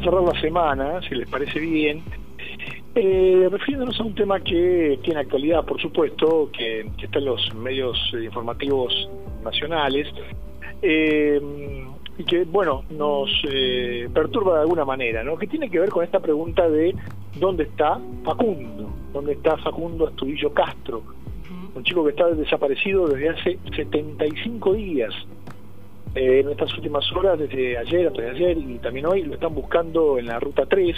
tratando de cerrar la semana, si les parece bien, eh, refiriéndonos a un tema que tiene actualidad, por supuesto, que, está en los medios informativos nacionales, eh, y que, bueno, nos eh, perturba de alguna manera, ¿no? Que tiene que ver con esta pregunta de dónde está Facundo, dónde está Facundo Astudillo Castro, un chico que está desaparecido desde hace 75 días. Eh, en estas últimas horas, desde ayer, hasta ayer y también hoy, lo están buscando en la ruta 3,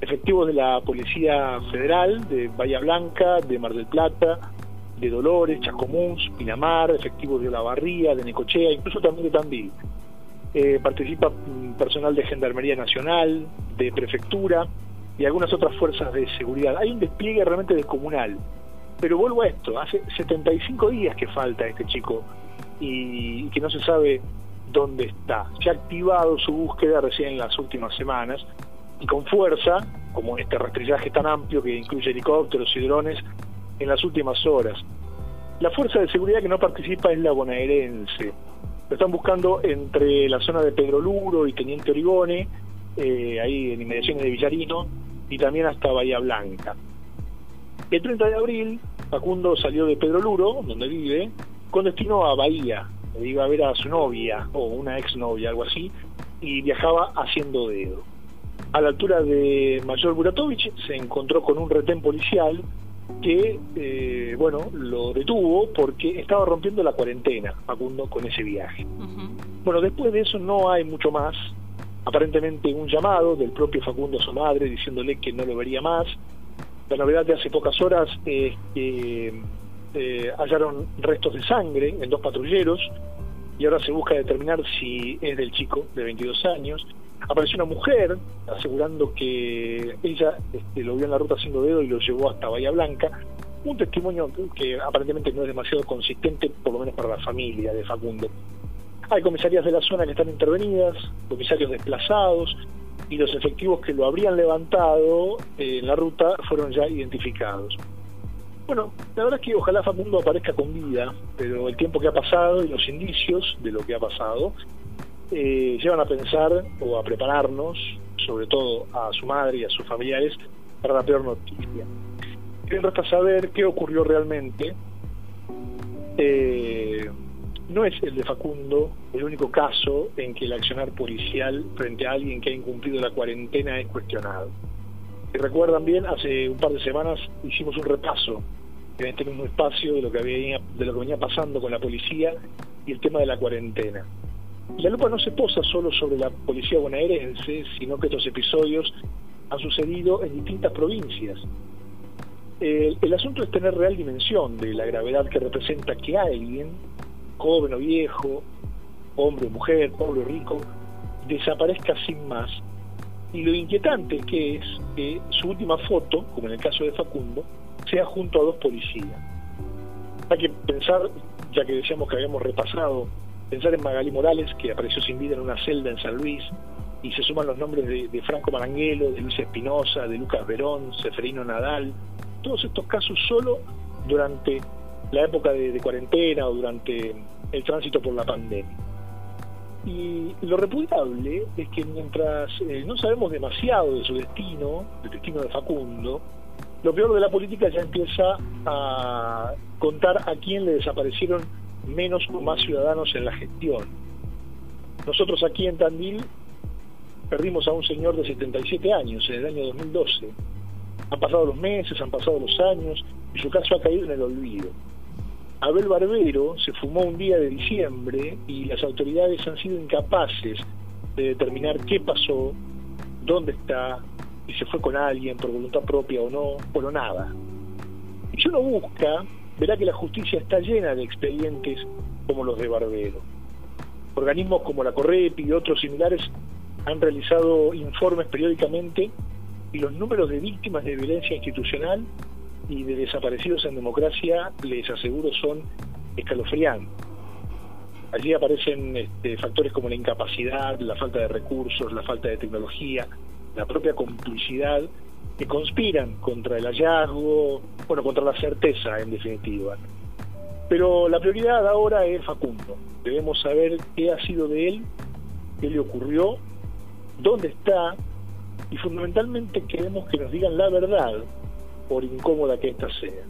efectivos de la Policía Federal, de Bahía Blanca, de Mar del Plata, de Dolores, Chascomús, Pinamar, efectivos de La de Necochea, incluso también de Tandil. Eh, participa mm, personal de Gendarmería Nacional, de Prefectura y algunas otras fuerzas de seguridad. Hay un despliegue realmente descomunal. Pero vuelvo a esto, hace 75 días que falta este chico y, que no se sabe dónde está. Se ha activado su búsqueda recién en las últimas semanas y con fuerza, como este rastrillaje tan amplio que incluye helicópteros y drones, en las últimas horas. La fuerza de seguridad que no participa es la bonaerense. Lo están buscando entre la zona de Pedro Luro y Teniente Origone, eh, ahí en inmediaciones de Villarino, y también hasta Bahía Blanca. El 30 de abril, Facundo salió de Pedro Luro, donde vive, con destino a Bahía. Iba a ver a su novia, o una exnovia, algo así, y viajaba haciendo dedo. A la altura de Mayor Buratovich se encontró con un retén policial que, eh, bueno, lo detuvo porque estaba rompiendo la cuarentena, Facundo, con ese viaje. Bueno, después de eso no hay mucho más. Aparentemente un llamado del propio Facundo a su madre diciéndole que no lo vería más. La novedad de hace pocas horas es que eh, hallaron restos de sangre en dos patrulleros y ahora se busca determinar si es del chico de 22 años apareció una mujer asegurando que ella este, lo vio en la ruta haciendo dedo y lo llevó hasta Bahía Blanca. Un testimonio que aparentemente no es demasiado consistente, por lo menos para la familia de Facundo. Hay comisarías de la zona que están intervenidas, comisarios desplazados y los efectivos que lo habrían levantado en la ruta fueron ya identificados. Bueno, la verdad es que ojalá Facundo aparezca con vida, pero el tiempo que ha pasado y los indicios de lo que ha pasado eh, llevan a pensar o a prepararnos, sobre todo a su madre y a sus familiares, para la peor noticia. Quieren resta saber qué ocurrió realmente. Eh, no es el de Facundo el único caso en que el accionar policial frente a alguien que ha incumplido la cuarentena es cuestionado. Si recuerdan bien, hace un par de semanas hicimos un repaso en este mismo espacio de lo que, había, de lo que venía pasando con la policía y el tema de la cuarentena. La lupa no se posa solo sobre la policía bonaerense, sino que estos episodios han sucedido en distintas provincias. El, asunto es tener real dimensión de la gravedad que representa que alguien, joven o viejo, hombre o mujer, pobre o rico, desaparezca sin más. Y lo inquietante que es que su última foto, como en el caso de Facundo, sea junto a dos policías. Hay que pensar, ya que decíamos que habíamos repasado Pensar en Magalí Morales, que apareció sin vida en una celda en San Luis, y se suman los nombres de, Franco Maranguelo, de Luis Espinosa, de Lucas Verón, Seferino Nadal, todos estos casos solo durante la época de, cuarentena o durante el tránsito por la pandemia. Y lo repudiable es que mientras eh, no sabemos demasiado de su destino, del destino de Facundo, lo peor de la política ya empieza a contar a quién le desaparecieron menos o más ciudadanos en la gestión. Nosotros aquí en Tandil perdimos a un señor de 77 años en el año 2012. Han pasado los meses, han pasado los años y su caso ha caído en el olvido. Abel Barbero se fumó un día de diciembre y las autoridades han sido incapaces de determinar qué pasó, dónde está, y se fue con alguien por voluntad propia o no, o nada. Si uno busca, verá que la justicia está llena de expedientes como los de Barbero. Organismos como la Correpi y otros similares han realizado informes periódicamente y los números de víctimas de violencia institucional y de desaparecidos en democracia, les aseguro, son escalofriantes. Allí aparecen este, factores como la incapacidad, la falta de recursos, la falta de tecnología, la propia complicidad que conspiran contra el hallazgo, bueno, contra la certeza en definitiva. Pero la prioridad ahora es Facundo. Debemos saber qué ha sido de él, qué le ocurrió, dónde está y fundamentalmente queremos que nos digan la verdad, por incómoda que ésta sea.